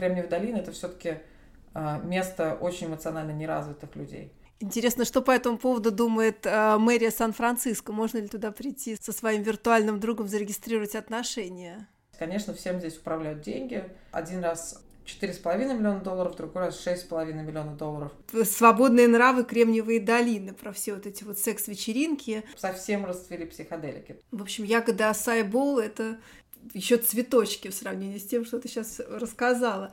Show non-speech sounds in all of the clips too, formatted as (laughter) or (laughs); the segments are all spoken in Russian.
Кремниевая долина это все-таки а, место очень эмоционально неразвитых людей. Интересно, что по этому поводу думает э, мэрия Сан-Франциско? Можно ли туда прийти со своим виртуальным другом, зарегистрировать отношения? Конечно, всем здесь управляют деньги. Один раз 4,5 миллиона долларов, другой раз 6,5 миллиона долларов. Свободные нравы, кремниевые долины, про все вот эти вот секс-вечеринки. Совсем расцвели психоделики. В общем, ягода Асай Бол — это еще цветочки в сравнении с тем, что ты сейчас рассказала.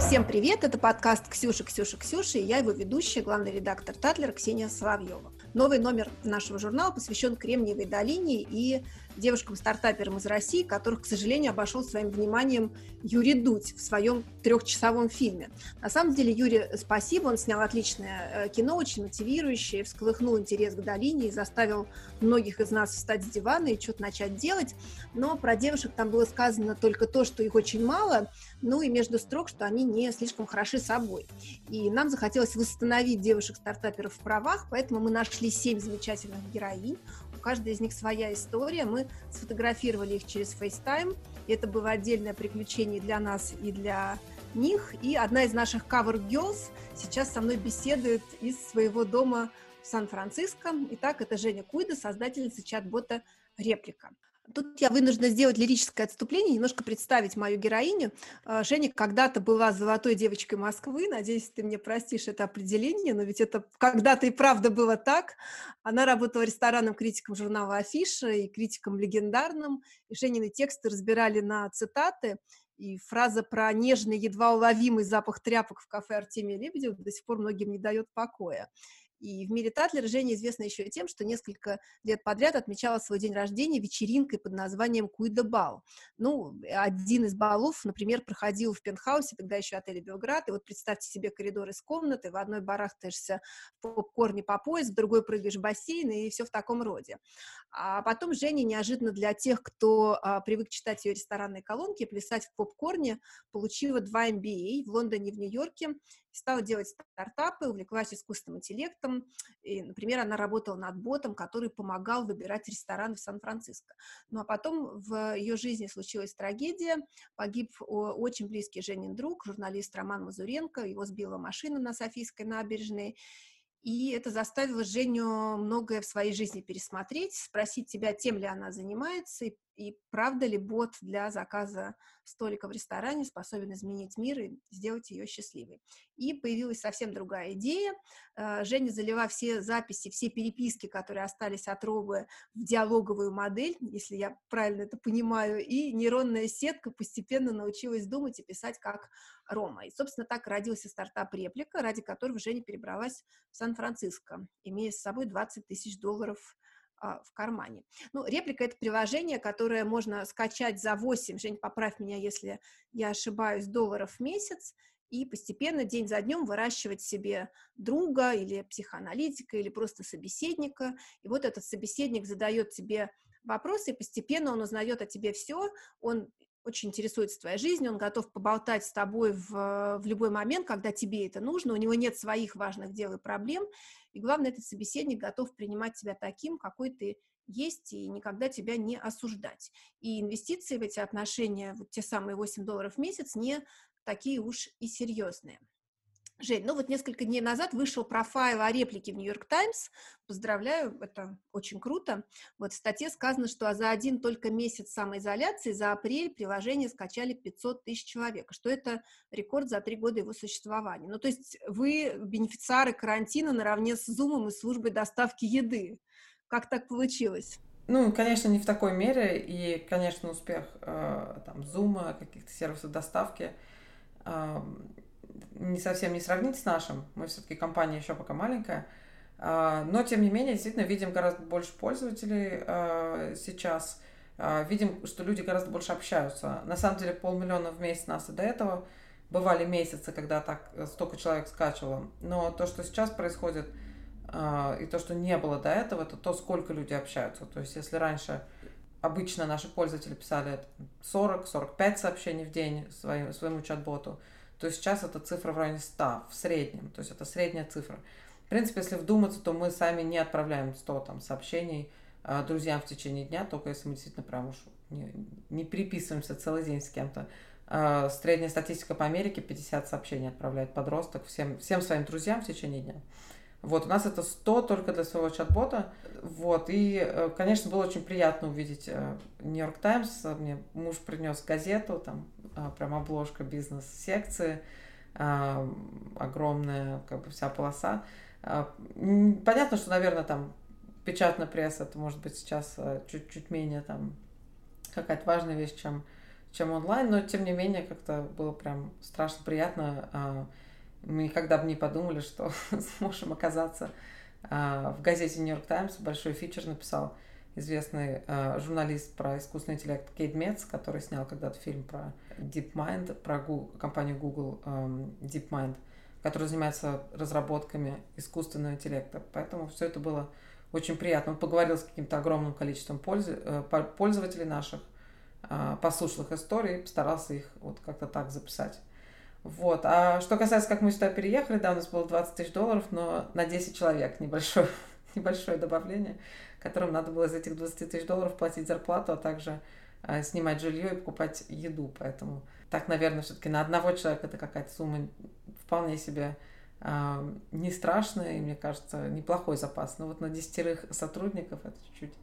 Всем привет! Это подкаст Ксюша, Ксюша, Ксюша, и я его ведущая, главный редактор Татлер Ксения Соловьева. Новый номер нашего журнала посвящен Кремниевой долине и девушкам-стартаперам из России, которых, к сожалению, обошел своим вниманием Юрий Дудь в своем трехчасовом фильме. На самом деле, Юрий, спасибо, он снял отличное э, кино, очень мотивирующее, всколыхнул интерес к долине и заставил многих из нас встать с дивана и что-то начать делать. Но про девушек там было сказано только то, что их очень мало, ну и между строк, что они не слишком хороши собой. И нам захотелось восстановить девушек-стартаперов в правах, поэтому мы нашли семь замечательных героинь, каждой из них своя история. Мы сфотографировали их через FaceTime. Это было отдельное приключение для нас и для них. И одна из наших cover girls сейчас со мной беседует из своего дома в Сан-Франциско. Итак, это Женя Куйда, создательница чат-бота «Реплика». Тут я вынуждена сделать лирическое отступление, немножко представить мою героиню. А, Женя когда-то была золотой девочкой Москвы. Надеюсь, ты мне простишь это определение, но ведь это когда-то и правда было так. Она работала ресторанным критиком журнала «Афиша» и критиком легендарным. И Женины тексты разбирали на цитаты. И фраза про нежный, едва уловимый запах тряпок в кафе Артемия Лебедева до сих пор многим не дает покоя. И в мире Татлера Женя известна еще и тем, что несколько лет подряд отмечала свой день рождения вечеринкой под названием Куйда Бал. Ну, один из балов, например, проходил в пентхаусе, тогда еще отеле Белград, и вот представьте себе коридор из комнаты, в одной барахтаешься в попкорне по пояс, в другой прыгаешь в бассейн, и все в таком роде. А потом Женя неожиданно для тех, кто а, привык читать ее ресторанные колонки, плясать в попкорне, получила два MBA в Лондоне и в Нью-Йорке, стала делать стартапы, увлеклась искусственным интеллектом. И, например, она работала над ботом, который помогал выбирать рестораны в Сан-Франциско. Ну а потом в ее жизни случилась трагедия. Погиб очень близкий Женин друг, журналист Роман Мазуренко. Его сбила машина на Софийской набережной. И это заставило Женю многое в своей жизни пересмотреть, спросить себя, тем ли она занимается, и и правда ли бот для заказа столика в ресторане способен изменить мир и сделать ее счастливой. И появилась совсем другая идея. Э, Женя залила все записи, все переписки, которые остались от Робы, в диалоговую модель, если я правильно это понимаю, и нейронная сетка постепенно научилась думать и писать как Рома. И, собственно, так родился стартап «Реплика», ради которого Женя перебралась в Сан-Франциско, имея с собой 20 тысяч долларов в кармане. Ну, реплика — это приложение, которое можно скачать за 8, Жень, поправь меня, если я ошибаюсь, долларов в месяц, и постепенно день за днем выращивать себе друга или психоаналитика, или просто собеседника. И вот этот собеседник задает тебе вопросы, и постепенно он узнает о тебе все, он очень интересуется твоей жизнью, он готов поболтать с тобой в, в любой момент, когда тебе это нужно, у него нет своих важных дел и проблем, и главное, этот собеседник готов принимать тебя таким, какой ты есть, и никогда тебя не осуждать. И инвестиции в эти отношения, вот те самые 8 долларов в месяц, не такие уж и серьезные. Жень, ну вот несколько дней назад вышел профайл о реплике в Нью-Йорк Таймс. Поздравляю, это очень круто. Вот в статье сказано, что за один только месяц самоизоляции за апрель приложение скачали 500 тысяч человек, что это рекорд за три года его существования. Ну то есть вы бенефициары карантина наравне с Zoom и службой доставки еды. Как так получилось? Ну, конечно, не в такой мере, и, конечно, успех э, там Zoom, каких-то сервисов доставки э, не совсем не сравнить с нашим. Мы все-таки компания еще пока маленькая. А, но, тем не менее, действительно видим гораздо больше пользователей а, сейчас. А, видим, что люди гораздо больше общаются. На самом деле, полмиллиона в месяц нас и до этого. Бывали месяцы, когда так столько человек скачивало. Но то, что сейчас происходит, и то, что не было до этого, это то, сколько люди общаются. То есть, если раньше обычно наши пользователи писали 40-45 сообщений в день своему, своему чат-боту, то сейчас эта цифра в районе 100 в среднем, то есть это средняя цифра. В принципе, если вдуматься, то мы сами не отправляем 100 там, сообщений э, друзьям в течение дня, только если мы действительно прям уж не, не переписываемся целый день с кем-то. Э, средняя статистика по Америке 50 сообщений отправляет подросток всем, всем своим друзьям в течение дня. Вот, у нас это 100 только для своего чат-бота. Вот, и, э, конечно, было очень приятно увидеть Нью-Йорк Таймс. Мне муж принес газету, там прям обложка бизнес-секции, огромная, как бы вся полоса. Понятно, что, наверное, там печатная пресса, это может быть сейчас чуть-чуть менее там какая-то важная вещь, чем, чем онлайн, но тем не менее как-то было прям страшно приятно. Мы никогда бы не подумали, что (laughs) сможем оказаться а, в газете Нью-Йорк Таймс. Большой фичер написал известный а, журналист про искусственный интеллект Кейт Метц, который снял когда-то фильм про DeepMind, про компанию Google DeepMind, которая занимается разработками искусственного интеллекта. Поэтому все это было очень приятно. Он поговорил с каким-то огромным количеством э, пользователей наших, а, послушал их истории, постарался их вот как-то так записать. Вот. А что касается, как мы сюда переехали, да, у нас было 20 тысяч долларов, но на 10 человек небольшое, (laughs) небольшое добавление, которым надо было из этих 20 тысяч долларов платить зарплату, а также а, снимать жилье и покупать еду. Поэтому так, наверное, все-таки на одного человека это какая-то сумма вполне себе не страшно, и, мне кажется, неплохой запас. Но вот на десятерых сотрудников это чуть-чуть,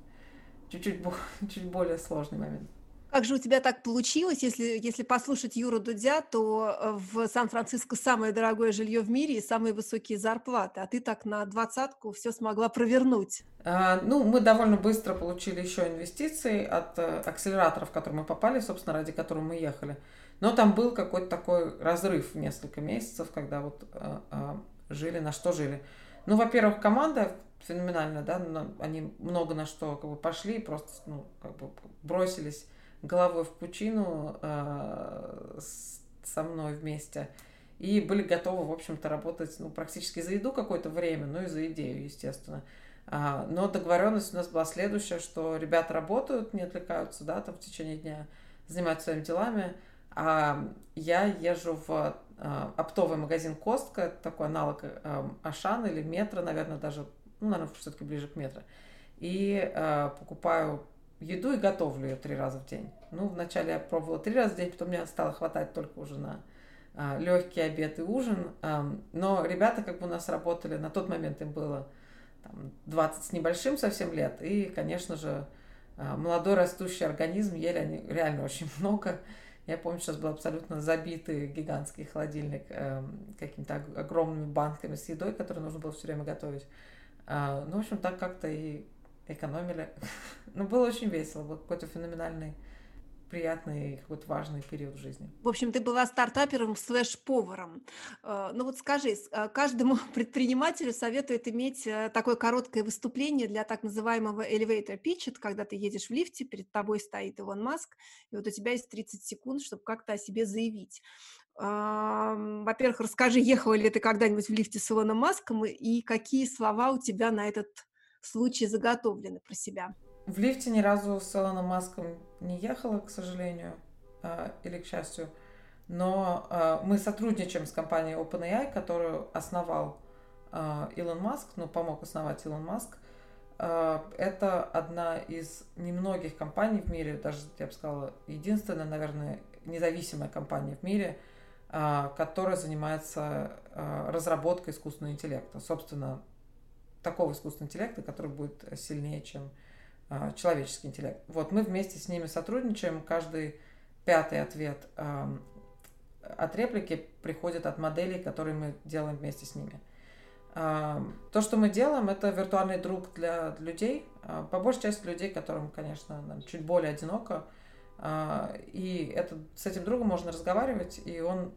чуть-чуть, (laughs) чуть более сложный момент. Как же у тебя так получилось? Если, если послушать Юру Дудя, то э, в Сан-Франциско самое дорогое жилье в мире и самые высокие зарплаты, а ты так на двадцатку все смогла провернуть. А, ну, мы довольно быстро получили еще инвестиции от э, акселераторов, в которые мы попали, собственно, ради которых мы ехали. Но там был какой-то такой разрыв в несколько месяцев, когда вот э, э, жили, на что жили. Ну, во-первых, команда феноменальная, да, они много на что как бы пошли, просто, ну, как бы бросились головой в пучину э, со мной вместе и были готовы, в общем-то, работать, ну, практически за еду какое-то время, ну и за идею, естественно. А, но договоренность у нас была следующая, что ребята работают, не отвлекаются, да, там в течение дня, занимаются своими делами, а я езжу в а, оптовый магазин Костка, такой аналог а, Ашана или Метро, наверное, даже, ну, наверное, все-таки ближе к Метро. И а, покупаю еду и готовлю ее три раза в день. Ну, вначале я пробовала три раза в день, потом мне стало хватать только уже на легкий обед и ужин. Но ребята как бы у нас работали, на тот момент им было там, 20 с небольшим совсем лет. И, конечно же, молодой растущий организм ели они реально очень (laughs) много. Я помню, сейчас был абсолютно забитый гигантский холодильник э, какими-то огромными банками с едой, которые нужно было все время готовить. Э, ну, в общем, так как-то и экономили. (laughs) ну, было очень весело, был какой-то феноменальный приятный какой-то важный период в жизни. В общем, ты была стартапером слэш-поваром. Э, ну вот скажи, э, каждому (laughs) предпринимателю советуют иметь э, такое короткое выступление для так называемого elevator pitch, это когда ты едешь в лифте, перед тобой стоит Илон Маск, и вот у тебя есть 30 секунд, чтобы как-то о себе заявить. Во-первых, расскажи, ехала ли ты когда-нибудь в лифте с Илоном Маском, и какие слова у тебя на этот случай заготовлены про себя? В лифте ни разу с Илоном Маском не ехала, к сожалению, а, или к счастью. Но а, мы сотрудничаем с компанией OpenAI, которую основал а, Илон Маск, ну, помог основать Илон Маск. Это одна из немногих компаний в мире, даже, я бы сказала, единственная, наверное, независимая компания в мире, которая занимается разработкой искусственного интеллекта. Собственно, такого искусственного интеллекта, который будет сильнее, чем а, человеческий интеллект. Вот мы вместе с ними сотрудничаем. Каждый пятый ответ от реплики приходит от моделей, которые мы делаем вместе с ними. То, что мы делаем, это виртуальный друг для людей, а, по большей части людей, которым, конечно, чуть более одиноко. А, и это, с этим другом можно разговаривать, и он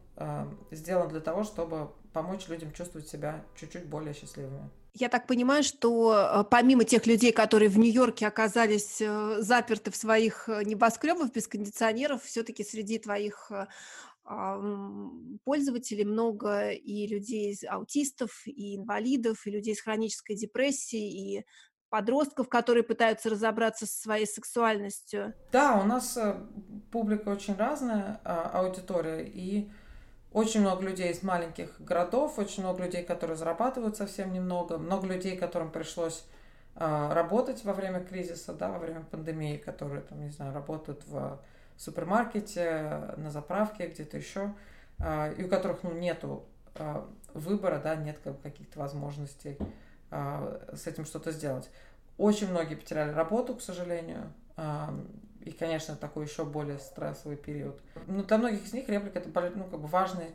сделан для того, чтобы помочь людям чувствовать себя чуть-чуть более счастливыми. Я так понимаю, что э, помимо тех людей, которые в Нью-Йорке оказались э, заперты в своих э, небоскребах без кондиционеров, все-таки среди твоих пользователей много и людей аутистов, и инвалидов, и людей с хронической депрессией, и подростков, которые пытаются разобраться со своей сексуальностью. Да, у нас публика очень разная, а, аудитория, и Очень много людей из маленьких городов, очень много людей, которые зарабатывают совсем немного, много людей, которым пришлось э, работать во время кризиса, да, во время пандемии, которые, там, не знаю, работают в супермаркете, на заправке, где-то еще, э, и у которых, ну, нету э, выбора, да, нет как, каких-то возможностей с этим что-то сделать. Очень многие потеряли работу, к сожалению, и, конечно, такой еще более стрессовый период. Но для многих из них реплика это ну, как бы важная,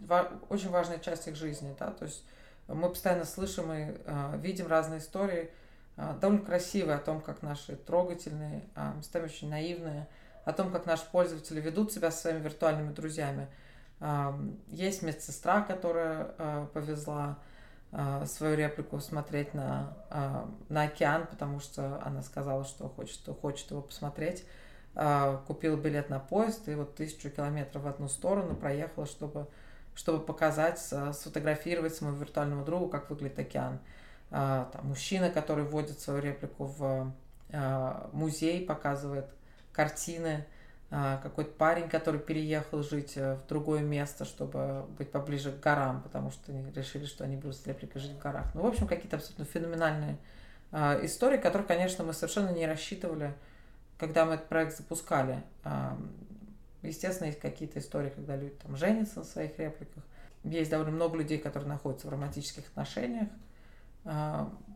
очень важная часть их жизни. Да? То есть мы постоянно слышим и э, видим разные истории, э, довольно красивые о том, как наши трогательные, э, местами очень наивные, о том, как наши пользователи ведут себя со своими виртуальными друзьями. Э, есть медсестра, которая э, повезла э, свою реплику смотреть на, э, на океан, потому что она сказала, что хочет, что хочет его посмотреть. А, купила билет на поезд и вот тысячу километров в одну сторону проехала, чтобы, чтобы показать, сфотографировать своему виртуальному другу, как выглядит океан. А, там, мужчина, который вводит свою реплику в а, музей, показывает картины, какой-то парень, который переехал жить э, в другое место, чтобы быть поближе к горам, потому что они решили, что они будут с репликой жить в горах. Ну, в общем, какие-то абсолютно феноменальные истории, которые, конечно, мы совершенно не рассчитывали когда мы этот проект запускали, естественно, есть какие-то истории, когда люди там женятся на своих репликах. Есть довольно много людей, которые находятся в романтических отношениях.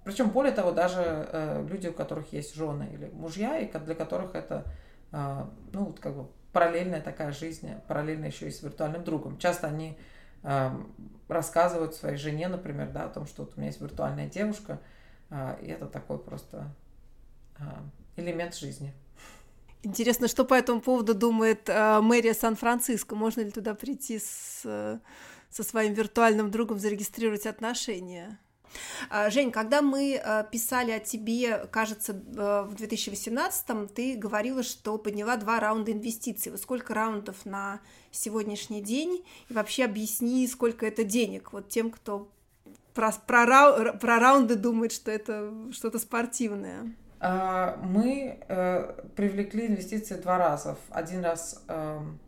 Причем, более того, даже э, люди, у которых есть жены или мужья, и для которых это, а, ну, вот как бы параллельная такая жизнь, параллельно еще и с виртуальным другом. Часто они рассказывают своей жене, например, да, о том, что вот у меня есть виртуальная девушка, а, и это такой просто элемент жизни. Интересно, что по этому поводу думает э, мэрия Сан-Франциско? Можно ли туда прийти с, э, со своим виртуальным другом, зарегистрировать отношения? А, Жень, когда мы э, писали о тебе, кажется, э, в 2018-м, ты говорила, что подняла два раунда инвестиций. Вот сколько раундов на сегодняшний день? И вообще объясни, сколько это денег вот тем, кто про, про, рау, про раунды думает, что это что-то спортивное. А, мы э, привлекли инвестиции два раза. Один раз эм,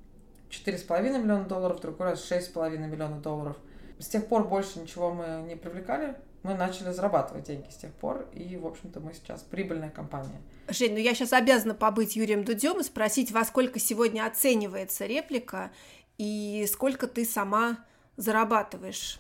четыре с половиной миллиона долларов, другой раз шесть с половиной миллиона долларов. С тех пор больше ничего мы не привлекали. Мы начали зарабатывать деньги с тех пор, и, в общем-то, мы сейчас прибыльная компания. Жень, ну я сейчас обязана побыть Юрием Дудем и спросить, во сколько сегодня оценивается реплика и сколько ты сама зарабатываешь?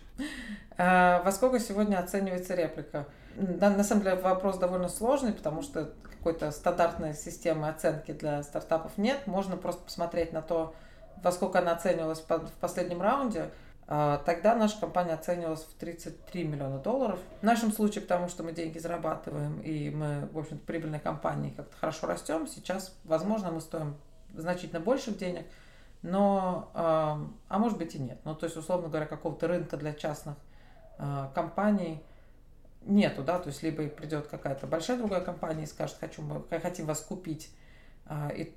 Э, во сколько сегодня оценивается реплика? Да, на самом деле вопрос довольно сложный, потому что какой-то стандартной системы оценки для стартапов нет. Можно просто посмотреть на то, во сколько она оценивалась в последнем раунде. А, тогда наша компания оценивалась в 33 миллиона долларов. В нашем случае, потому что мы деньги зарабатываем, и мы, в общем-то, прибыльной компании как-то хорошо растем, сейчас, возможно, мы стоим значительно больших денег, но, а может быть и нет. Ну, то есть, условно говоря, какого-то рынка для частных а, компаний – нету, да, то есть либо придет какая-то большая другая компания и скажет, хочу, мы хотим вас купить, а, и,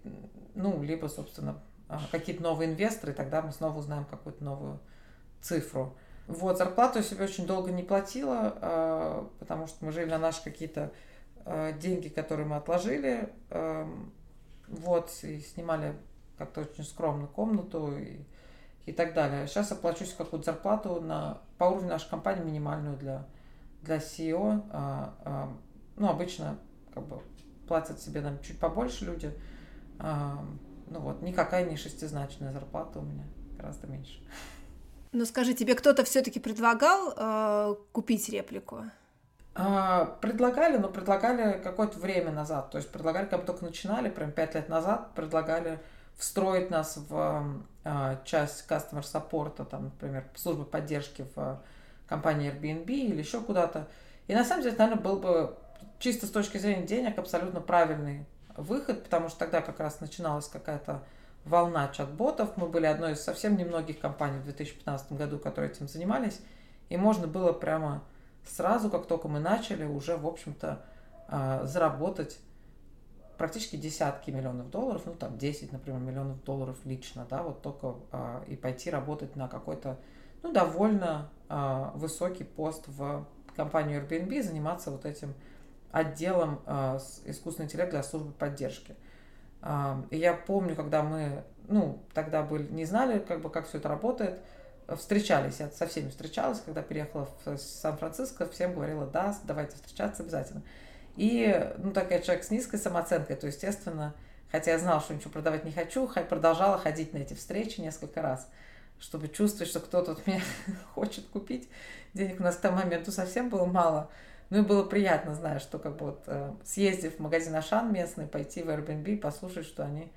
ну, либо, собственно, а, какие-то новые инвесторы, и тогда мы снова узнаем какую-то новую цифру. Вот, зарплату я себе очень долго не платила, а, потому что мы жили на наши какие-то деньги, которые мы отложили, вот, и снимали как-то очень скромную комнату и, и так далее. Сейчас оплачусь какую-то зарплату на, по уровню нашей компании минимальную для для SEO, а, а, ну, обычно как бы платят себе нам чуть побольше люди. А, ну вот, никакая не шестизначная зарплата у меня, гораздо меньше. Ну скажи, тебе кто-то все-таки предлагал э, купить реплику? А, предлагали, но предлагали какое-то время назад. То есть предлагали, как только начинали, прям пять лет назад, предлагали встроить нас в а, часть customer support, там, например, службы поддержки в компании Airbnb или еще куда-то. И на самом деле, наверное, был бы чисто с точки зрения денег абсолютно правильный выход, потому что тогда как раз начиналась какая-то волна чат-ботов. Мы были одной из совсем немногих компаний в 2015 году, которые этим занимались. И можно было прямо сразу, как только мы начали, уже, в общем-то, а, заработать практически десятки миллионов долларов, ну там 10, например, миллионов долларов лично, да, вот только а, и пойти работать на какой-то, ну, довольно а, высокий пост в компанию Airbnb, заниматься вот этим отделом а, искусственного интеллекта для службы поддержки. А, и я помню, когда мы, ну, тогда были, не знали, как бы, как все это работает, встречались, я со всеми встречалась, когда переехала в Сан-Франциско, всем говорила, да, давайте встречаться обязательно. И, ну, так я человек с низкой самооценкой, то, естественно, хотя я знала, что ничего продавать не хочу, продолжала ходить на эти встречи несколько раз, чтобы чувствовать, что кто-то от меня (laughs) хочет купить. Денег у нас к тому моменту совсем было мало. Ну и было приятно, зная, что как бы вот э, съездив в магазин Ашан местный, пойти в Airbnb, послушать, что они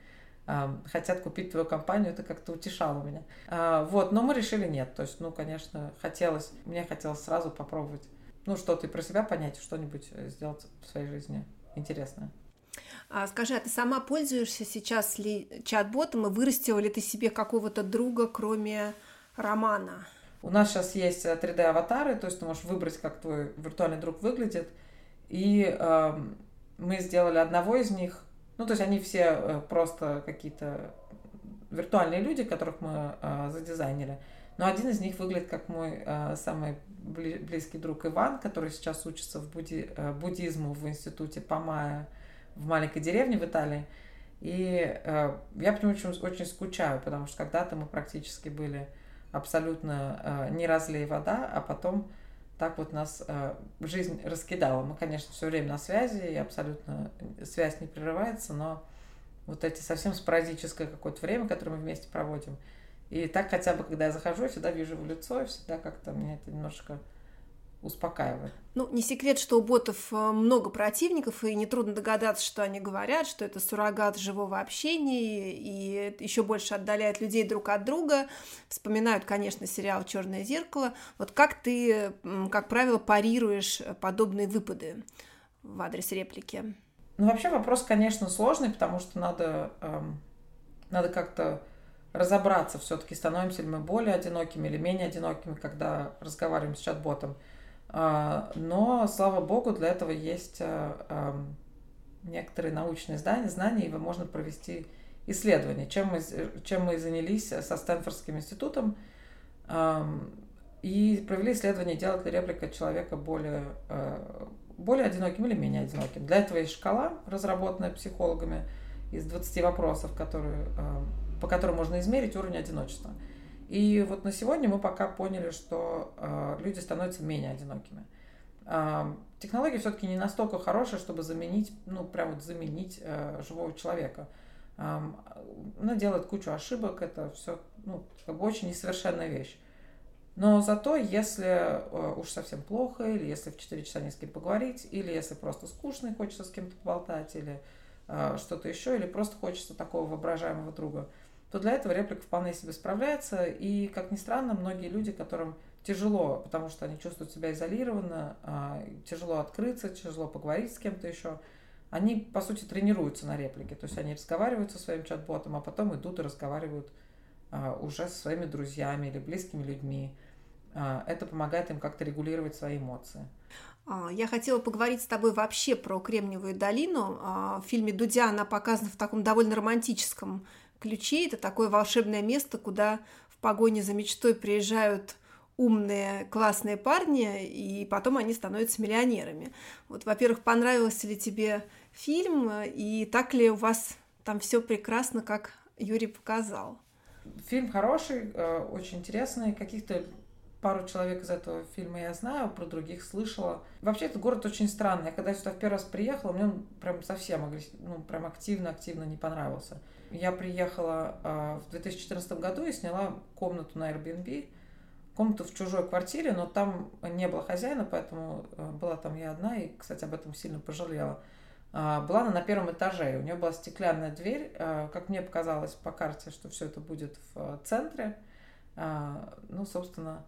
э, хотят купить твою компанию, это как-то утешало меня. Э, вот, но мы решили нет. То есть, ну, конечно, хотелось, мне хотелось сразу попробовать, ну, что-то и про себя понять, что-нибудь э, сделать в своей жизни интересное. А скажи, а ты сама пользуешься сейчас ли чат-ботом и вырастила ли ты себе какого-то друга, кроме Романа? У нас сейчас есть 3D-аватары, э, то есть ты можешь выбрать, как твой виртуальный друг выглядит. И э, мы сделали одного из них. Ну, то есть они все э, просто какие-то виртуальные люди, которых мы э, задизайнили. Но один из них выглядит как мой э, самый близкий друг Иван, который сейчас учится в будди, э, буддизму в институте Памая в маленькой деревне в Италии. И э, я по нему очень, очень скучаю, потому что когда-то мы практически были абсолютно э, не разлей вода, а потом так вот нас э, жизнь раскидала. Мы, конечно, все время на связи, и абсолютно связь не прерывается, но вот эти совсем спорадическое какое-то время, которое мы вместе проводим. И так хотя бы, когда я захожу, я всегда вижу его лицо, и всегда как-то меня это немножко успокаивает. Ну, не секрет, что у ботов э, много противников, и нетрудно догадаться, что они говорят, что это суррогат живого общения, и еще больше отдаляет людей друг от друга. Вспоминают, конечно, сериал «Черное зеркало». Вот как ты, как правило, парируешь подобные выпады в адрес реплики? Ну, вообще вопрос, конечно, сложный, потому что надо, эм, надо как-то разобраться все-таки, становимся ли мы более одинокими или менее одинокими, когда разговариваем с чат-ботом. А, но, слава богу, для этого есть а, некоторые научные знания, знания, и можно провести исследование, чем мы, чем мы занялись со Стэнфордским институтом, и провели исследование, делает ли реплика человека более, а, более одиноким или менее одиноким. Для этого есть шкала, разработанная психологами, из 20 вопросов, которые, по которым можно измерить уровень одиночества. И вот на сегодня мы пока поняли, что э, люди становятся менее одинокими. Э, технология все-таки не настолько хорошая, чтобы заменить, ну, прям вот заменить э, живого человека. Э, она делает кучу ошибок, это все, ну, как бы очень несовершенная вещь. Но зато, если э, уж совсем плохо, или если в 4 часа не с кем поговорить, или если просто скучно и хочется с кем-то поболтать, или э, что-то еще, или просто хочется такого воображаемого друга – то для этого реплика вполне себе справляется. И, как ни странно, многие люди, которым тяжело, потому что они чувствуют себя изолированно, а, тяжело открыться, тяжело поговорить с кем-то еще, они, по сути, тренируются на реплике. То есть они разговаривают со своим чат-ботом, а потом идут и разговаривают а, уже со своими друзьями или близкими людьми. А, это помогает им как-то регулировать свои эмоции. Я хотела поговорить с тобой вообще про Кремниевую долину. В фильме Дудя она показана в таком довольно романтическом ключи. Это такое волшебное место, куда в погоне за мечтой приезжают умные, классные парни, и потом они становятся миллионерами. Вот, во-первых, понравился ли тебе фильм, и так ли у вас там все прекрасно, как Юрий показал? Фильм хороший, э, очень интересный. Каких-то пару человек из этого фильма я знаю, про других слышала. Вообще, этот город очень странный. Я когда сюда в первый раз приехала, мне он прям совсем ну, прям активно-активно не понравился. Я приехала э, в 2014 году и сняла комнату на Airbnb, комнату в чужой квартире, но там не было хозяина, поэтому э, была там я одна, и, кстати, об этом сильно пожалела. Э, была она на первом этаже, у нее была стеклянная дверь, э, как мне показалось по карте, что все это будет в центре. Э, ну, собственно,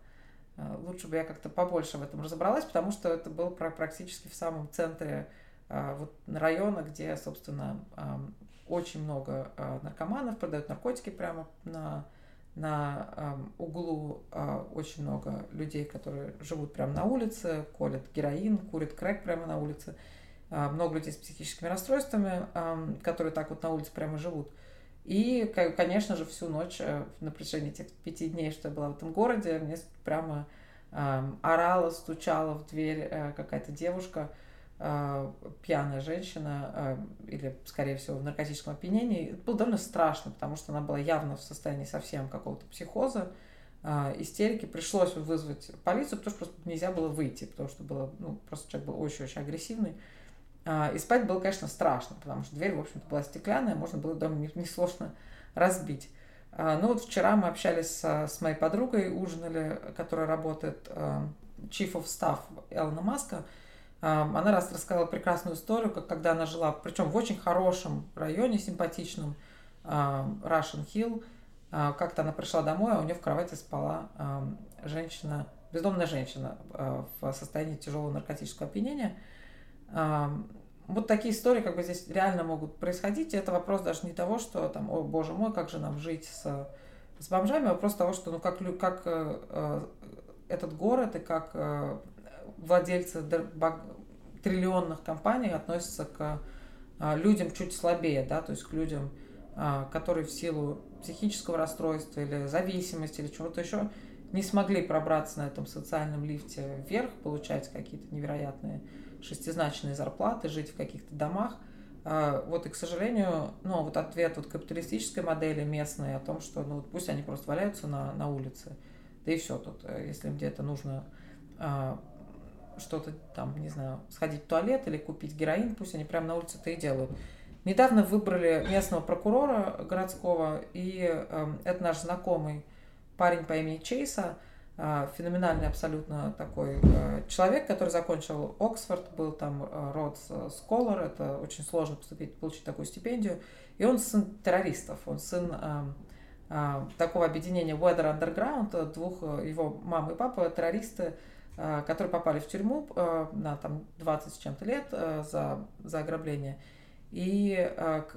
э, лучше бы я как-то побольше в этом разобралась, потому что это было практически в самом центре вот, района, где, собственно, очень много э, наркоманов, продают наркотики прямо на, на э, углу, э, очень много людей, которые живут прямо на улице, колят героин, курят крэк прямо на улице, э, много людей с психическими расстройствами, э, которые так вот на улице прямо живут. И, конечно же, всю ночь на протяжении этих пяти дней, что я была в этом городе, мне прямо э, орала, стучала в дверь какая-то девушка, пьяная женщина, э, или, скорее всего, в наркотическом опьянении. Это было довольно страшно, потому что она была явно в состоянии совсем какого-то психоза. э, истерики. Пришлось вызвать полицию, потому что просто нельзя было выйти, потому что было, ну, просто человек был очень-очень агрессивный. Э, и спать было, конечно, страшно, потому что дверь, в общем-то, была стеклянная, можно было дома несложно разбить. Э, ну вот вчера мы общались с, с моей подругой, ужинали, которая работает э, Chief of Staff Элона Маска, она раз рассказала прекрасную историю, как когда она жила, причем в очень хорошем районе, симпатичном, Russian Hill. Как-то она пришла домой, а у нее в кровати спала женщина, бездомная женщина в состоянии тяжелого наркотического опьянения. Вот такие истории как бы здесь реально могут происходить. И это вопрос даже не того, что там, о боже мой, как же нам жить с, с бомжами, а вопрос того, что ну как, как э, э этот город и как э, владельцы триллионных компаний относятся к а, людям чуть слабее, да, то есть к людям, а, которые в силу психического расстройства или зависимости или чего-то еще не смогли пробраться на этом социальном лифте вверх, получать какие-то невероятные шестизначные зарплаты, жить в каких-то домах. А, вот и, к сожалению, ну, вот ответ вот капиталистической модели местной о том, что ну, вот пусть они просто валяются на, на улице, да и все тут, э, если где-то нужно что-то там, не знаю, сходить в туалет или купить героин, пусть они прямо на улице это и делают. Недавно выбрали местного прокурора городского, и э, это наш знакомый парень по имени Чейса, э, феноменальный абсолютно такой э, человек, который закончил Оксфорд, был там э, Родс Scholar, это очень сложно поступить, получить такую стипендию, и он сын террористов, он сын э, э, такого объединения Weather Underground, двух э, его мама и папа террористы, Э, которые попали в тюрьму э, на там 20 с чем-то лет э, за, за ограбление. И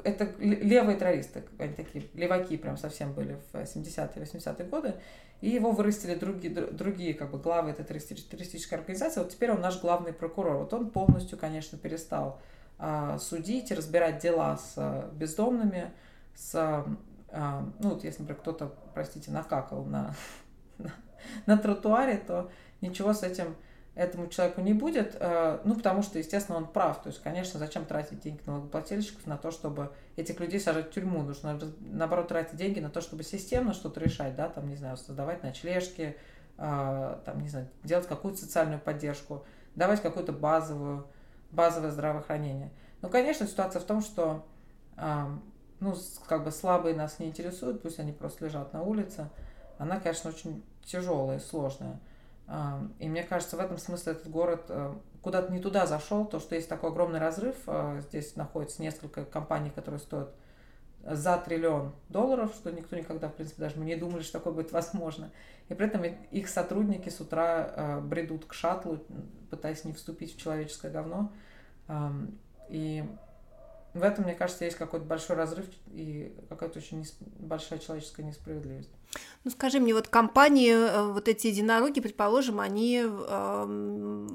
это левые террористы, они такие леваки прям совсем были в 70-е, 80-е годы. И его вырастили другие, другие как бы главы этой террористической организации. Вот теперь он наш главный прокурор. Вот он полностью, конечно, перестал судить разбирать дела с бездомными, с, ну вот если, например, кто-то, простите, накакал на, (laughs) на, на тротуаре, то ничего с этим этому человеку не будет, э, ну, потому что, естественно, он прав. То есть, конечно, зачем тратить деньги налогоплательщиков на то, чтобы этих людей сажать в тюрьму? Нужно, наоборот, тратить деньги на то, чтобы системно что-то решать, да, там, не знаю, создавать ночлежки, э, там, не знаю, делать какую-то социальную поддержку, давать какую-то базовую, базовое здравоохранение. Ну, конечно, ситуация в том, что, э, ну, как бы слабые нас не интересуют, пусть они просто лежат на улице. Она, конечно, очень тяжелая и сложная. И мне кажется, в этом смысле этот город э, куда-то не туда зашел, то, что есть такой огромный разрыв. Э, здесь находится несколько компаний, которые стоят за триллион долларов, что никто никогда, в принципе, даже мы не думали, что такое будет возможно. И при этом их сотрудники с утра э, бредут к шаттлу, пытаясь не вступить в человеческое говно. И в этом, мне кажется, есть какой-то большой разрыв и какая-то очень большая человеческая несправедливость. Ну, скажи мне, вот компании, э, вот эти единороги, предположим, они э,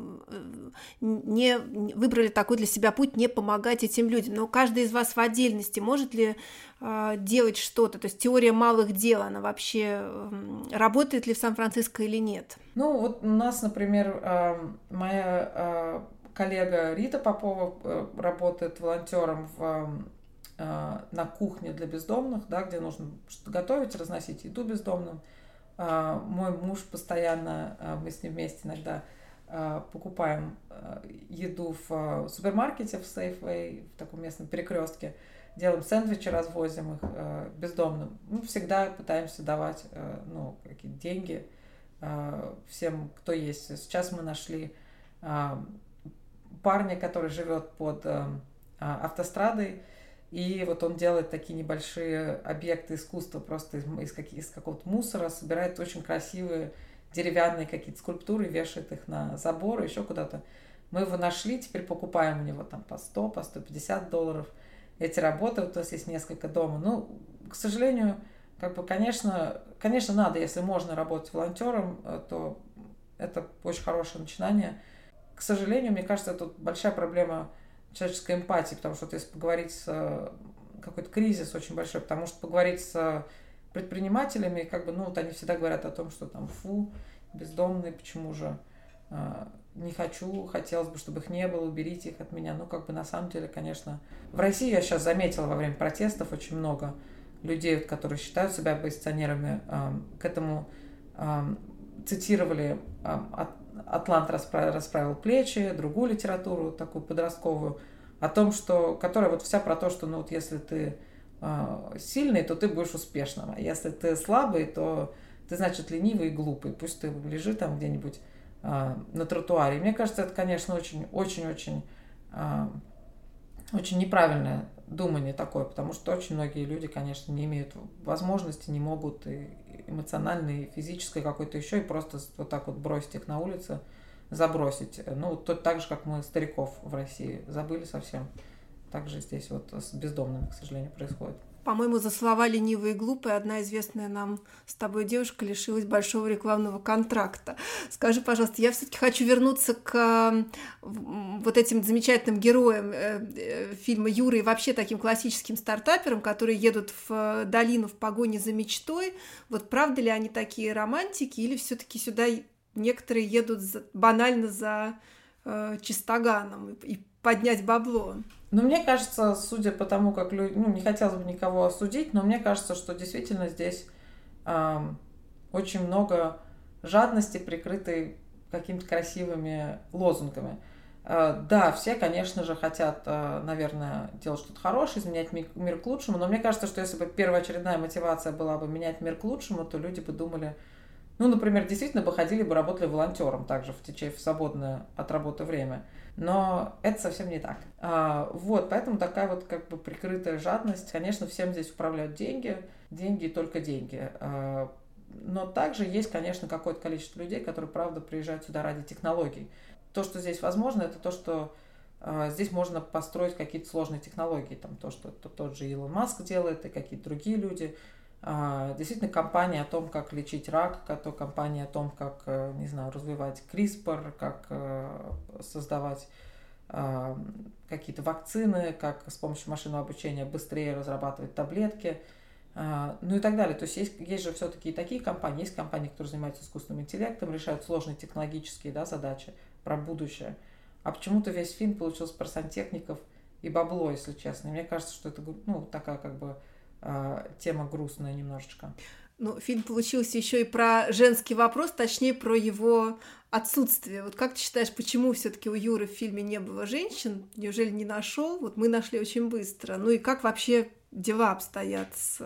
не выбрали такой для себя путь не помогать этим людям. Но каждый из вас в отдельности может ли э, делать что-то? То есть теория малых дел, она вообще э, работает ли в Сан-Франциско или нет? Ну, вот у нас, например, э, моя э, коллега Рита Попова э, работает волонтером в э, на кухне для бездомных, да, где нужно что-то готовить, разносить еду бездомным. Э, мой муж постоянно, мы с ним вместе иногда покупаем еду в супермаркете, в Safeway, в таком местном перекрестке, делаем сэндвичи, развозим их бездомным. Мы всегда пытаемся давать ну, какие-то деньги всем, кто есть. Сейчас мы нашли парня, который живет под э, а, автострадой, и вот он делает такие небольшие объекты искусства просто из, из, из какого-то мусора, собирает очень красивые деревянные какие-то скульптуры, вешает их на заборы, еще куда-то. Мы его нашли, теперь покупаем у него там по 100, по 150 долларов. Эти работы, вот у нас есть несколько дома. Ну, к сожалению, как бы, конечно, конечно, надо, если можно работать волонтером, э, то это очень хорошее начинание – к сожалению, мне кажется, это большая проблема человеческой эмпатии, потому что вот если поговорить с э, какой-то кризис очень большой, потому что поговорить с предпринимателями, как бы, ну, вот они всегда говорят о том, что там, фу, бездомные, почему же э, не хочу, хотелось бы, чтобы их не было, уберите их от меня. Ну, как бы на самом деле, конечно, в России я сейчас заметила во время протестов очень много людей, которые считают себя оппозиционерами, э, к этому цитировали «Атлант расправил плечи», другую литературу, такую подростковую, о том, что, которая вот вся про то, что ну вот если ты э, сильный, то ты будешь успешным, а если ты слабый, то ты, значит, ленивый и глупый. Пусть ты лежи там где-нибудь э, на тротуаре. Мне кажется, это, конечно, очень-очень-очень э, очень неправильное думание такое, потому что очень многие люди, конечно, не имеют возможности, не могут и эмоциональной, и физической какой-то еще, и просто вот так вот бросить их на улице, забросить. Ну, то, так же, как мы стариков в России забыли совсем. Так же здесь вот с бездомными, к сожалению, происходит. По-моему, за слова ленивые и глупые одна известная нам с тобой девушка лишилась большого рекламного контракта. Скажи, пожалуйста, я все-таки хочу вернуться к вот этим замечательным героям э, э, фильма Юры и вообще таким классическим стартаперам, которые едут в долину в погоне за мечтой. Вот правда ли они такие романтики или все-таки сюда некоторые едут банально за э, чистоганом и поднять бабло? Ну, мне кажется, судя по тому, как люди... Ну, не хотелось бы никого осудить, но мне кажется, что действительно здесь э, очень много жадности, прикрытой какими-то красивыми лозунгами. Э, да, все, конечно же, хотят, э, наверное, делать что-то хорошее, изменять мир к лучшему, но мне кажется, что если бы первоочередная мотивация была бы менять мир к лучшему, то люди бы думали, ну, например, действительно бы ходили бы работали волонтером также в течение в свободное от работы время но это совсем не так. А, вот, поэтому такая вот как бы прикрытая жадность. Конечно, всем здесь управляют деньги, деньги и только деньги. А, но также есть, конечно, какое-то количество людей, которые, правда, приезжают сюда ради технологий. То, что здесь возможно, это то, что а, здесь можно построить какие-то сложные технологии. Там то, что то, тот же Илон Маск делает, и какие-то другие люди. А, действительно, компания о том, как лечить рак, то компания о том, как, э, не знаю, развивать CRISPR, как э, создавать а, какие-то вакцины, как с помощью машинного обучения быстрее разрабатывать таблетки, а, ну и так далее. То есть есть, есть же все-таки и такие компании, есть компании, которые занимаются искусственным интеллектом, решают сложные технологические да, задачи про будущее. А почему-то весь фильм получился про сантехников и бабло, если честно. И мне кажется, что это ну, такая как бы тема грустная немножечко. Ну, фильм получился еще и про женский вопрос, точнее, про его отсутствие. Вот как ты считаешь, почему все-таки у Юры в фильме не было женщин? Неужели не нашел? Вот мы нашли очень быстро. Ну и как вообще дела обстоят с,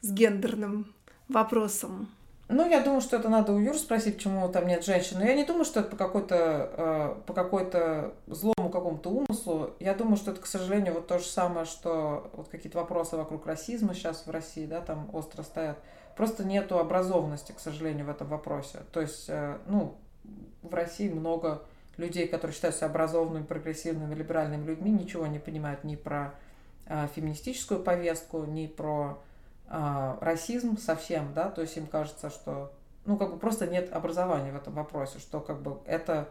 с гендерным вопросом? Ну, я думаю, что это надо у Юры спросить, почему там нет женщин. Но я не думаю, что это по какой-то э, по какой-то злому какому-то умыслу. Я думаю, что это, к сожалению, вот то же самое, что вот какие-то вопросы вокруг расизма сейчас в России, да, там остро стоят. Просто нету образованности, к сожалению, в этом вопросе. То есть, э, ну, в России много людей, которые считаются образованными, прогрессивными, либеральными людьми, ничего не понимают ни про э, феминистическую повестку, ни про а, расизм совсем, да, то есть им кажется, что, ну, как бы просто нет образования в этом вопросе, что как бы это,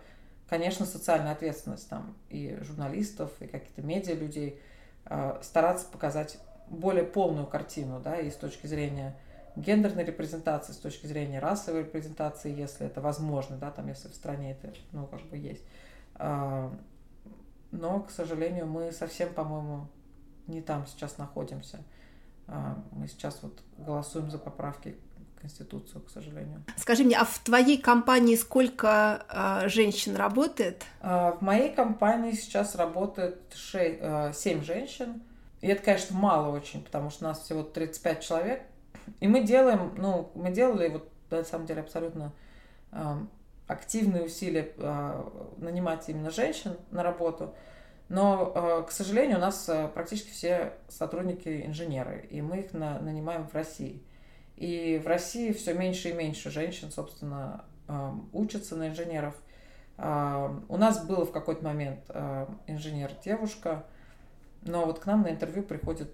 конечно, социальная ответственность там и журналистов, и каких-то медиа людей а, стараться показать более полную картину, да, и с точки зрения гендерной репрезентации, с точки зрения расовой репрезентации, если это возможно, да, там, если в стране это, ну, как бы есть. А, но, к сожалению, мы совсем, по-моему, не там сейчас находимся. А, мы сейчас вот голосуем за поправки в Конституцию, к сожалению. Скажи мне, а в твоей компании сколько э, женщин работает? А, в моей компании сейчас работает 6, э, 7 женщин. И это, конечно, мало очень, потому что у нас всего 35 человек. И мы делаем, ну, мы делали вот на самом деле абсолютно э, активные усилия э, нанимать именно женщин на работу. Но, э, к сожалению, у нас э, практически все сотрудники инженеры, и мы их на, нанимаем в России. И в России все меньше и меньше женщин, собственно, эм, учатся на инженеров. Эм, у нас был в какой-то момент э, инженер-девушка, но вот к нам на интервью приходит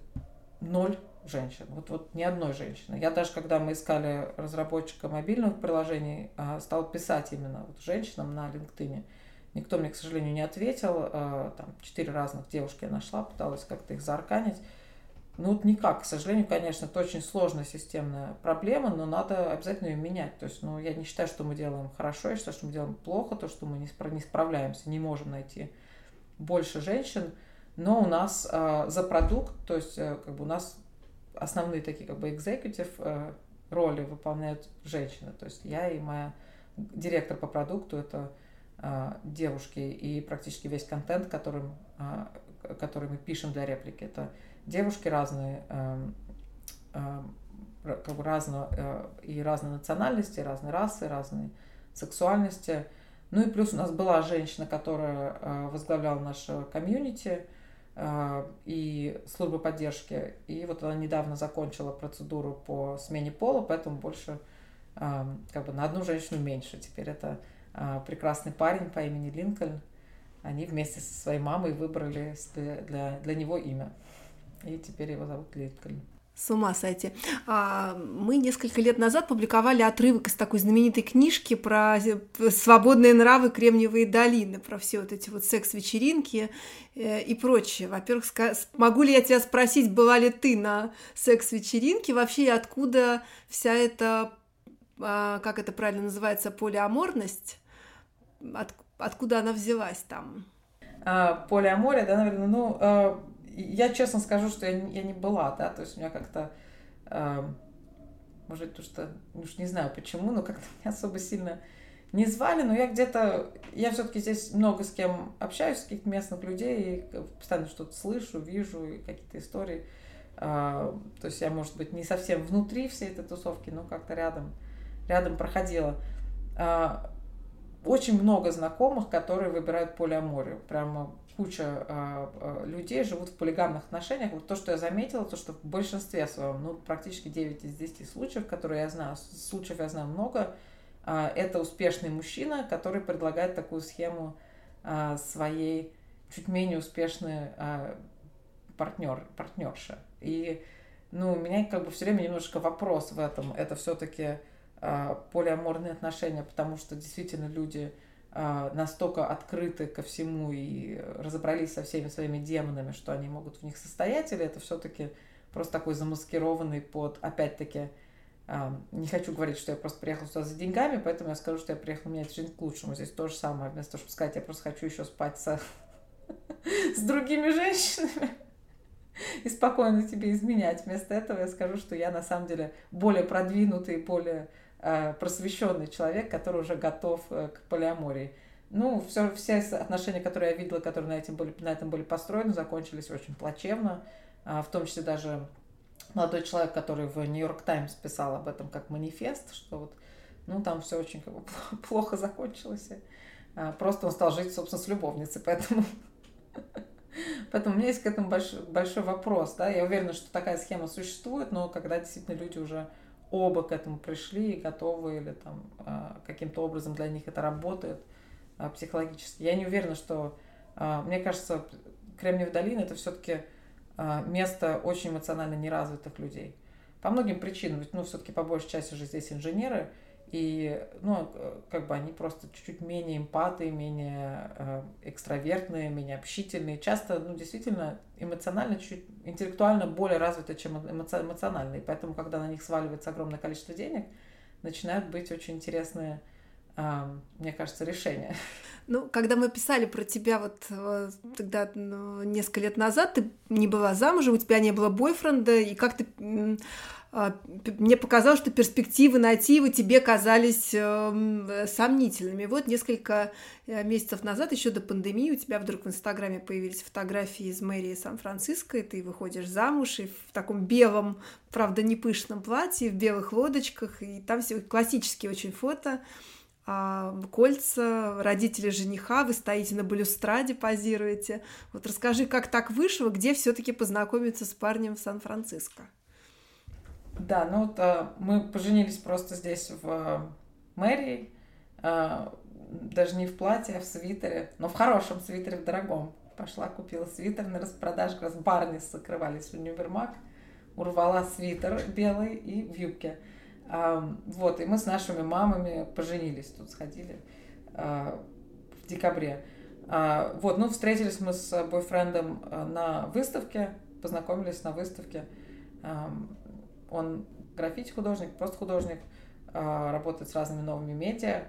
ноль женщин. Вот, вот ни одной женщины. Я даже, когда мы искали разработчика мобильных приложений, стал писать именно вот женщинам на LinkedIn. Никто мне, к сожалению, не ответил. Э, там четыре разных девушки я нашла, пыталась как-то их заарканить. Ну, вот никак, к сожалению, конечно, это очень сложная системная проблема, но надо обязательно ее менять. То есть, ну, я не считаю, что мы делаем хорошо, я считаю, что мы делаем плохо, то, что мы не, спра- не справляемся, не можем найти больше женщин, но у нас э, за продукт, то есть, э, как бы у нас основные такие, как бы, executive э, роли выполняют женщины. То есть я и моя директор по продукту это а, девушки, и практически весь контент, которым, а, который мы пишем для реплики, это девушки разные, а, а, как бы разного, а, и разной национальности, разной расы, разной сексуальности. Ну и плюс у нас была женщина, которая а, возглавляла наше комьюнити, а, и службы поддержки. И вот она недавно закончила процедуру по смене пола, поэтому больше а, как бы на одну женщину меньше. Теперь это а, прекрасный парень по имени Линкольн. Они вместе со своей мамой выбрали для, для, него имя. И теперь его зовут Линкольн. С ума сойти. А, мы несколько лет назад публиковали отрывок из такой знаменитой книжки про э, свободные нравы Кремниевой долины, про все вот эти вот секс-вечеринки э, и прочее. Во-первых, могу ли я тебя спросить, была ли ты на секс-вечеринке? Вообще, откуда вся эта, а, как это правильно называется, полиаморность? От, откуда она взялась там? А, полиамория, да, наверное, ну а, я честно скажу, что я, я не была, да, то есть у меня как-то, э, может, то что, ну, уж не знаю почему, но как-то меня особо сильно не звали, но я где-то, я все-таки здесь много с кем общаюсь, с каких-то местных людей, и постоянно что-то слышу, вижу, и какие-то истории. Э, то есть я, может быть, не совсем внутри всей этой тусовки, но как-то рядом, рядом проходила. Э, очень много знакомых, которые выбирают полиаморию. Прямо куча э, э, людей живут в полигамных отношениях. Вот то, что я заметила, то, что в большинстве своем, ну, практически 9 из 10 случаев, которые я знаю, случаев я знаю много, э, это успешный мужчина, который предлагает такую схему э, своей чуть менее успешной э, партнер, партнерши. И, ну, у меня как бы все время немножко вопрос в этом. Это все-таки полиаморные отношения, потому что действительно люди а, настолько открыты ко всему и разобрались со всеми своими демонами, что они могут в них состоять, или это все-таки просто такой замаскированный под, опять-таки, а, не хочу говорить, что я просто приехала сюда за деньгами, поэтому я скажу, что я приехала менять жизнь к лучшему. Здесь то же самое. Вместо того, чтобы сказать, я просто хочу еще спать со... (laughs) с другими женщинами (laughs) и спокойно тебе изменять. Вместо этого я скажу, что я на самом деле более продвинутый, более просвещенный человек, который уже готов э, к полиамории. Ну, все, все отношения, которые я видела, которые на, этим были, на этом были построены, закончились очень плачевно. А, в том числе даже молодой человек, который в Нью-Йорк Таймс писал об этом как манифест, что вот, ну, там все очень как бы, (laughs) плохо закончилось. А, просто он стал жить, собственно, с любовницей, поэтому... (laughs) Поэтому у меня есть к этому большой, большой вопрос. Да? Я уверена, что такая схема существует, но когда действительно люди уже оба к этому пришли и готовы, или там а, каким-то образом для них это работает а, психологически. Я не уверена, что... А, мне кажется, Кремниевая долина это все-таки место очень эмоционально неразвитых людей. По многим причинам, ведь, ну, все-таки по большей части же здесь инженеры, и, ну, как бы они просто чуть-чуть менее эмпаты, менее э, экстравертные, менее общительные. Часто, ну, действительно, эмоционально, чуть интеллектуально более развиты, чем эмоциональные. Поэтому, когда на них сваливается огромное количество денег, начинают быть очень интересные мне кажется, решения. Ну, когда мы писали про тебя вот э, тогда ну, несколько лет назад, ты не была замужем, у тебя не было бойфренда, и как ты мне показалось, что перспективы найти его тебе казались э, сомнительными. Вот несколько э, месяцев назад, еще до пандемии, у тебя вдруг в Инстаграме появились фотографии из мэрии Сан-Франциско, и ты выходишь замуж, и в таком белом, правда, не пышном платье, в белых лодочках, и там все классические очень фото, а, кольца, родители жениха, вы стоите на балюстраде, позируете. Вот расскажи, как так вышло, где все-таки познакомиться с парнем в Сан-Франциско? Да, ну вот а, мы поженились просто здесь в а, мэрии, а, даже не в платье, а в свитере, но в хорошем свитере, в дорогом. Пошла, купила свитер на распродаже, как раз барни закрывались в универмаг, урвала свитер белый и в юбке. Вот, и мы с нашими мамами поженились, тут сходили в декабре. А, вот, ну, встретились мы с бойфрендом на выставке, познакомились на выставке. Он граффити-художник, просто художник, а, работает с разными новыми медиа.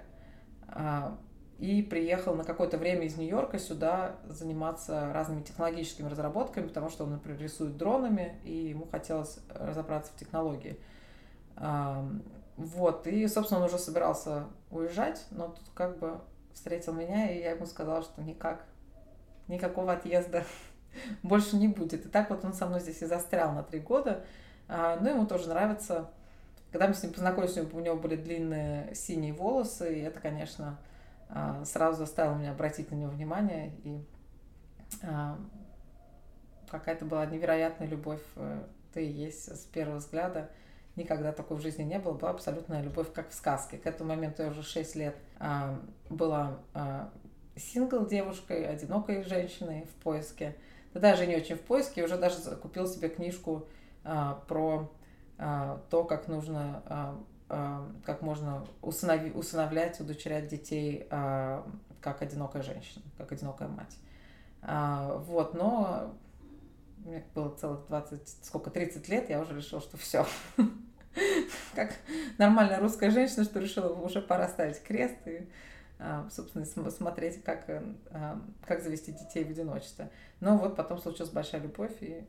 А, и приехал на какое-то время из Нью-Йорка сюда заниматься разными технологическими разработками, потому что он, например, рисует дронами, и ему хотелось разобраться в технологии. Вот, и, собственно, он уже собирался уезжать, но тут как бы встретил меня, и я ему сказала, что никак, никакого отъезда (laughs) больше не будет. И так вот он со мной здесь и застрял на три года. А, ну, ему тоже нравится. Когда мы с ним познакомились, у него были длинные синие волосы, и это, конечно, а, сразу заставило меня обратить на него внимание. И а, какая-то была невероятная любовь, э, ты есть с первого взгляда. Никогда такой в жизни не было. Была абсолютная любовь, как в сказке. К этому моменту я уже 6 лет была сингл девушкой, одинокой женщиной в поиске. Да даже не очень в поиске, уже даже купил себе книжку про а, то, как нужно, а, а, как можно усынови, усыновлять, удочерять детей а, как одинокая женщина, как одинокая мать. А, вот, но мне было целых 20, сколько, 30 лет, я уже решила, что все. (laughs) Как нормальная русская женщина, что решила, уже пора ставить крест и а, собственно, смотреть, как, а, как завести детей в одиночестве. Но вот потом случилась большая любовь, и,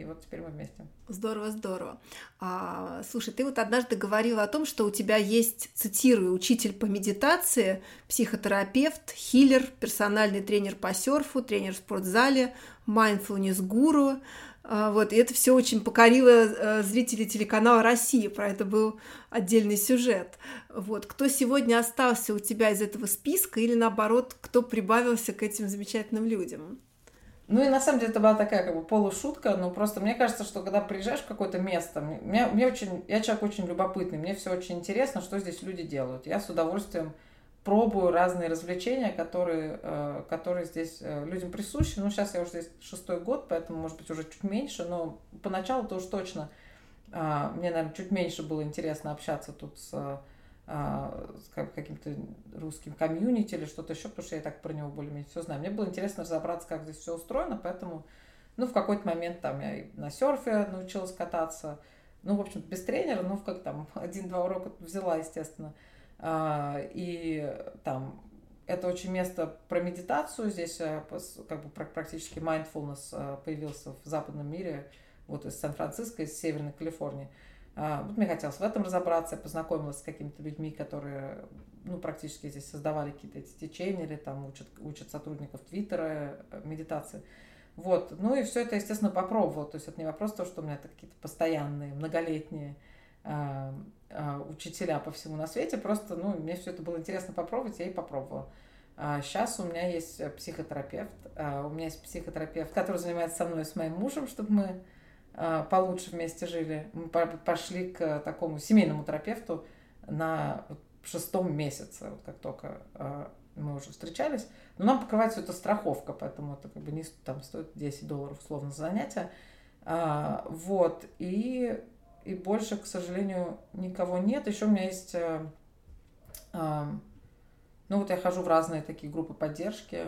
и вот теперь мы вместе. Здорово, здорово. А, слушай, ты вот однажды говорила о том, что у тебя есть, цитирую, учитель по медитации, психотерапевт, хиллер, персональный тренер по серфу, тренер в спортзале, mindfulness гуру. А, вот, и это все очень покорило э, зрителей телеканала Россия. Про это был отдельный сюжет. Вот, кто сегодня остался у тебя из этого списка или наоборот, кто прибавился к этим замечательным людям? Ну и на самом деле это была такая как бы полушутка, но просто мне кажется, что когда приезжаешь в какое-то место, мне, мне очень, я человек очень любопытный, мне все очень интересно, что здесь люди делают. Я с удовольствием пробую разные развлечения, которые, э, которые здесь э, людям присущи. Ну, сейчас я уже здесь шестой год, поэтому, может быть, уже чуть меньше, но поначалу-то уж точно а, мне, наверное, чуть меньше было интересно общаться тут с, каким-то русским комьюнити или что-то еще, потому что я так про него более-менее все знаю. Мне было интересно разобраться, как здесь все устроено, поэтому, ну, в какой-то момент там я на серфе научилась кататься, ну, в общем без тренера, ну, как там, (laughs) один-два урока взяла, естественно. А, и там это очень место про медитацию. Здесь э, как бы практически mindfulness э, появился в западном мире, вот из Сан-Франциско, из Северной Калифорнии. А, вот мне хотелось в этом разобраться, я познакомилась с какими-то людьми, которые ну, практически здесь создавали какие-то эти течения или там учат, учат сотрудников Твиттера э, медитации. Вот. Ну и все это, естественно, попробовала. То есть это не вопрос того, что у меня это какие-то постоянные, многолетние э, э, учителя по всему на свете. Просто, ну, мне все это было интересно попробовать, я и попробовала. Сейчас у меня есть психотерапевт. У меня есть психотерапевт, который занимается со мной, с моим мужем, чтобы мы получше вместе жили. Мы пошли к такому семейному терапевту на шестом месяце, вот как только а, мы уже встречались. Но нам покрывает все это страховка, поэтому это как бы не там стоит 10 долларов условно за занятие. А, вот. И, и больше, к сожалению, никого нет. Еще у меня есть... Ну вот я хожу в разные такие группы поддержки,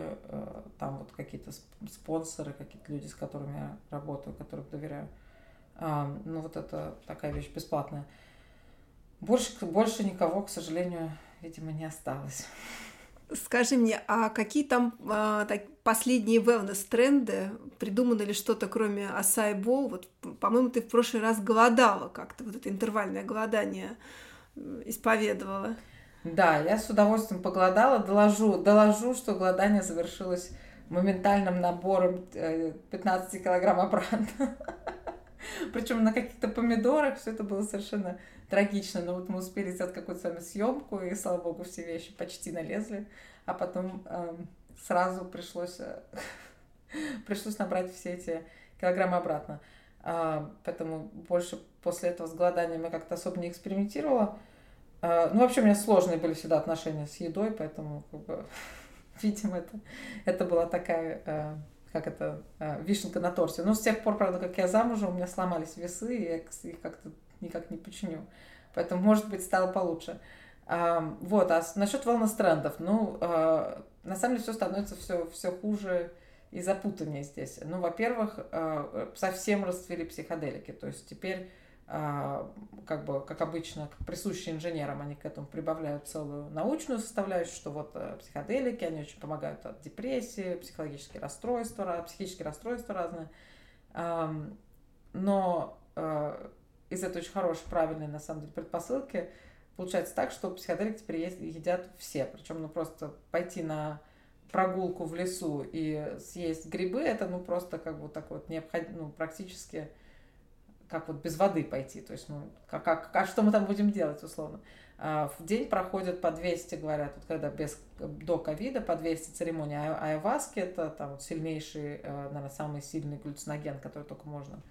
там вот какие-то спонсоры, какие-то люди, с которыми я работаю, которым доверяю. А, ну, вот это такая вещь бесплатная. Больше, больше никого, к сожалению, видимо, не осталось. Скажи мне, а какие там а, так, последние wellness-тренды? Придумано ли что-то, кроме Асай Бол? Вот, по-моему, ты в прошлый раз голодала как-то, вот это интервальное голодание исповедовала. Да, я с удовольствием поголодала. Доложу, доложу, что голодание завершилось моментальным набором 15 э, килограмм обратно. (laughs) Причем на каких-то помидорах все это было совершенно трагично. Но вот мы успели сделать какую-то с вами съемку, и, слава богу, все вещи почти налезли. А потом э, сразу пришлось, э, (laughs) пришлось набрать все эти килограммы обратно. Э, поэтому больше после этого с голоданием я как-то особо не экспериментировала. Э, ну, вообще, у меня сложные были всегда отношения с едой, поэтому, как бы, (laughs) видимо, это, это была такая... Э, как это, а, вишенка на торте. Но с тех пор, правда, как я замужем, у меня сломались весы, и я их как-то никак не починю. Поэтому, может быть, стало получше. А, вот, а насчет wellness-трендов, ну, а, на самом деле все становится все, все хуже и запутаннее здесь. Ну, во-первых, совсем расцвели психоделики, то есть теперь а, как бы, как обычно, присущие инженерам, они к этому прибавляют целую научную составляющую, что вот э, психоделики, они очень помогают от депрессии, психологические расстройства, психические расстройства разные. Но э, из этой очень хорошей, правильной, на самом деле, предпосылки получается так, что психоделик теперь едят все. Причем, ну, просто пойти на прогулку в лесу и съесть грибы, это, ну, просто как бы так вот необходимо, ну, практически как вот без воды пойти. То есть, ну, как, как, а что мы там будем делать, условно? А, в день проходят по 200, говорят, вот когда без, до ковида, по 200 церемоний а, айваски, это там сильнейший, э, наверное, самый сильный глюциноген, который только можно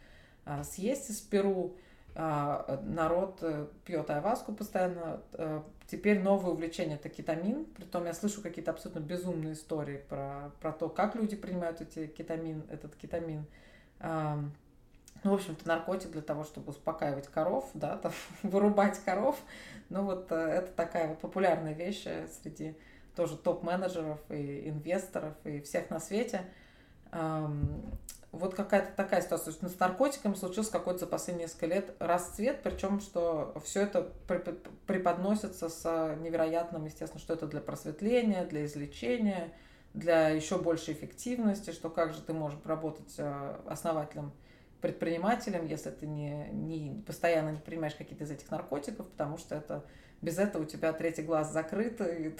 а, съесть из Перу. Народ э, пьет айваску постоянно. Э, теперь новое увлечение – это кетамин. Притом я слышу какие-то абсолютно безумные истории про, про то, как люди принимают эти кетамин, этот кетамин ну, в общем-то, наркотик для того, чтобы успокаивать коров, да, там, (laughs) вырубать коров. Ну, вот э, это такая вот популярная вещь э, среди тоже топ-менеджеров и инвесторов и всех на свете. Вот какая-то такая ситуация. Есть с наркотиками случился какой-то за последние несколько лет расцвет, причем что все это преподносится с невероятным, естественно, что это для просветления, для излечения, для еще большей эффективности, что как же ты можешь работать э, основателем предпринимателем, если ты не, не постоянно не принимаешь какие-то из этих наркотиков, потому что это без этого у тебя третий глаз закрыт, и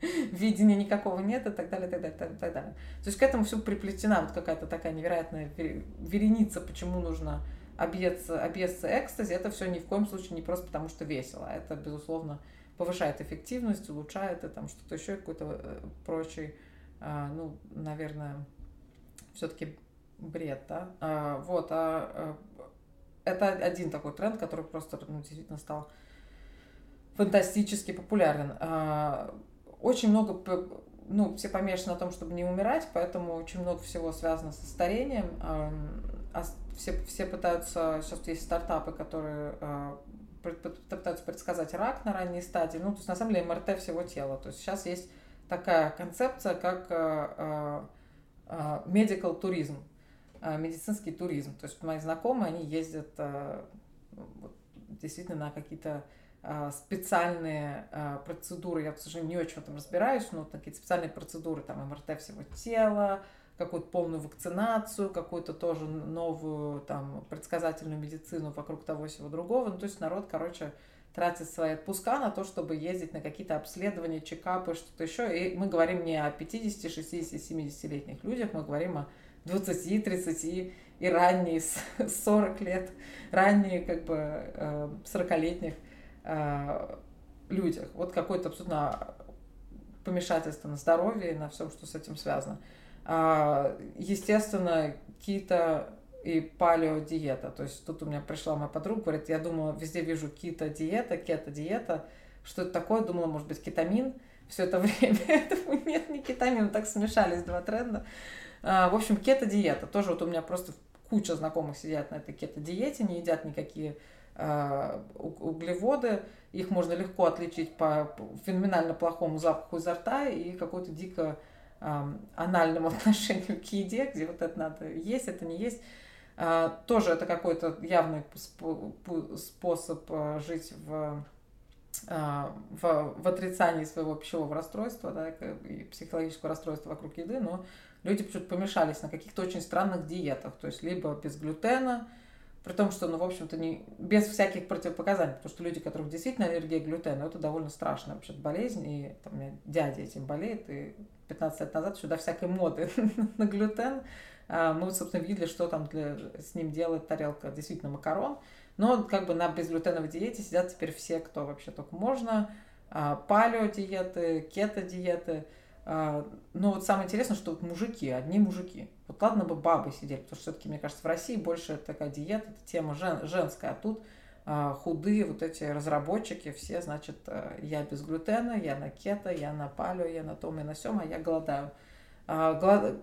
(laughs) видения никакого нет, и так далее, и так далее, и так далее. То есть к этому все приплетена вот какая-то такая невероятная вереница, почему нужно объесться, объесться экстази. Это все ни в коем случае не просто потому, что весело. Это, безусловно, повышает эффективность, улучшает и там что-то еще, какой-то э, прочий, а, ну, наверное, все-таки бред, да. А, вот, а, а это один такой тренд, который просто ну, действительно стал фантастически популярен. А, очень много, ну, все помешаны на том, чтобы не умирать, поэтому очень много всего связано со старением. А, а все, все пытаются, сейчас есть стартапы, которые а, пытаются предсказать рак на ранней стадии. Ну, то есть, на самом деле, МРТ всего тела. То есть, сейчас есть такая концепция, как medical туризм. А, медицинский туризм. То есть мои знакомые, они ездят а, действительно на какие-то а, специальные процедуры. Я, к сожалению, не очень в этом разбираюсь, но какие-то специальные процедуры, там МРТ всего тела, какую-то полную вакцинацию, какую-то тоже новую там предсказательную медицину вокруг того всего другого. Ну, то есть народ, короче, тратит свои отпуска на то, чтобы ездить на какие-то обследования, чекапы, что-то еще. И мы говорим не о 50, 60, 70-летних людях, мы говорим о 20, 30 и ранние 40 (laughs) лет, ранние как бы 40-летних э, э, людях. Вот какое-то абсолютно помешательство на здоровье и на всем, что с этим связано. А, естественно, кито и палеодиета. То есть тут у меня пришла моя подруга, говорит, я думала, везде вижу кито-диета, кето-диета. Что это такое? Думала, может быть, кетамин все это (laughs) время. Нет, не кетамин, так смешались два тренда. А, в общем, кето-диета. Тоже вот у меня просто куча знакомых сидят на этой кето-диете, не едят никакие а, углеводы. Их можно легко отличить по феноменально плохому запаху изо рта и какой-то дико анальному (laughs) отношению к еде, где вот это надо есть, это не есть. А, тоже это какой-то явный способ жить в в, в отрицании своего пищевого расстройства да, и психологического расстройства вокруг еды, но люди почему-то помешались на каких-то очень странных диетах, то есть либо без глютена, при том, что, ну, в общем-то, не, без всяких противопоказаний, потому что люди, у которых действительно аллергия к глютену, это довольно страшная вообще болезнь, и там, у меня дядя этим болеет, и 15 лет назад до всякой моды (laughs) на глютен. А, мы, собственно, видели, что там для, с ним делает тарелка действительно макарон, но как бы на безглютеновой диете сидят теперь все, кто вообще только можно, а, палео-диеты, кето-диеты, но вот самое интересное, что вот мужики, одни мужики. Вот ладно бы бабы сидели, потому что все-таки, мне кажется, в России больше такая диета, это тема жен, женская, а тут а, худые вот эти разработчики, все, значит, а, я без глютена, я на кето, я на палео, я на том и на сем, а я голодаю. А,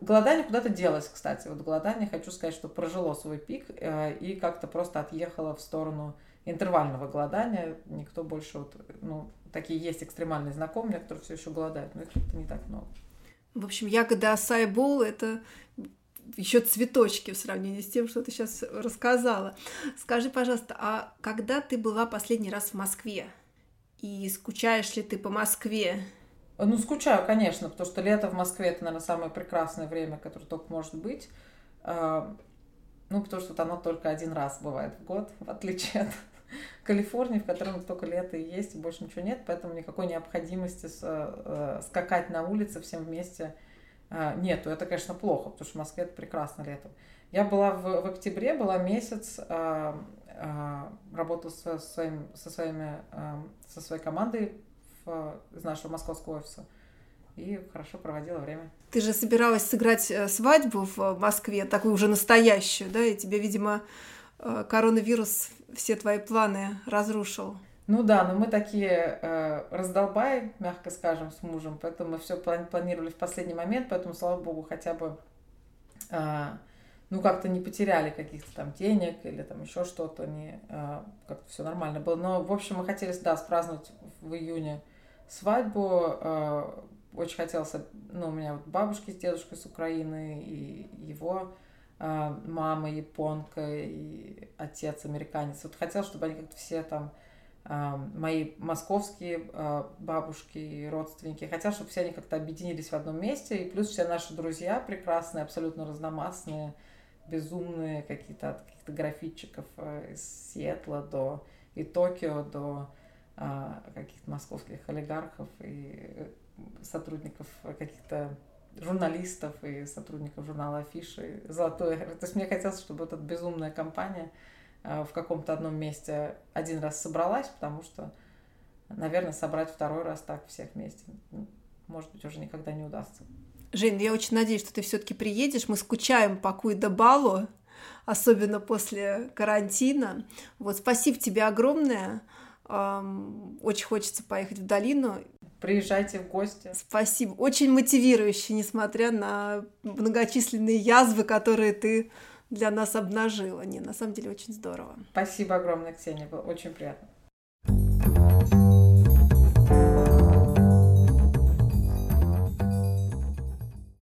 голодание куда-то делось, кстати. Вот голодание, хочу сказать, что прожило свой пик э, и как-то просто отъехало в сторону интервального голодания. Никто больше вот, ну, такие есть экстремальные знакомые, которые все еще голодают, но их как-то не так много. В общем, ягода асайбол – это еще цветочки в сравнении с тем, что ты сейчас рассказала. Скажи, пожалуйста, а когда ты была последний раз в Москве? И скучаешь ли ты по Москве? Ну, скучаю, конечно, потому что лето в Москве – это, наверное, самое прекрасное время, которое только может быть. А, Ну, потому что оно только один раз бывает в год, в отличие от (laughs) Калифорнии, в котором только лето и есть, и больше ничего нет, поэтому никакой необходимости э, скакать на улице всем вместе э, нету. Это, конечно, плохо, потому что в Москве это прекрасно летом. Я была в, в октябре, была месяц, э, э, работала со, своим, со, своими, э, со своей командой в, из нашего московского офиса и хорошо проводила время. Ты же собиралась сыграть э, свадьбу в Москве, такую уже настоящую, да, и тебе, видимо, коронавирус все твои планы разрушил. Ну да, но мы такие э, раздолбай, мягко скажем, с мужем, поэтому мы все планировали в последний момент, поэтому, слава богу, хотя бы э, ну как-то не потеряли каких-то там денег или там еще что-то, не э, как-то все нормально было. Но, в общем, мы хотели, да, спраздновать в июне свадьбу. Э, очень хотелось, ну, у меня вот бабушки с дедушкой с Украины, и его э, мама японка, и отец американец. Вот хотел, чтобы они как-то все там, э, мои московские э, бабушки и родственники, хотел, чтобы все они как-то объединились в одном месте, и плюс все наши друзья прекрасные, абсолютно разномастные, безумные какие-то от каких-то графитчиков из Сиэтла до и Токио до каких-то московских олигархов и сотрудников каких-то журналистов и сотрудников журнала Афиши. Золотой. То есть мне хотелось, чтобы эта безумная компания э, в каком-то одном месте один раз собралась, потому что, наверное, собрать второй раз так всех вместе, может быть, уже никогда не удастся. Жень, я очень надеюсь, что ты все-таки приедешь. Мы скучаем по Куйда Балу, особенно после карантина. Вот, спасибо тебе огромное. Очень хочется поехать в долину. Приезжайте в гости. Спасибо. Очень мотивирующе, несмотря на многочисленные язвы, которые ты для нас обнажила. Не, на самом деле очень здорово. Спасибо огромное, Ксения. Было очень приятно.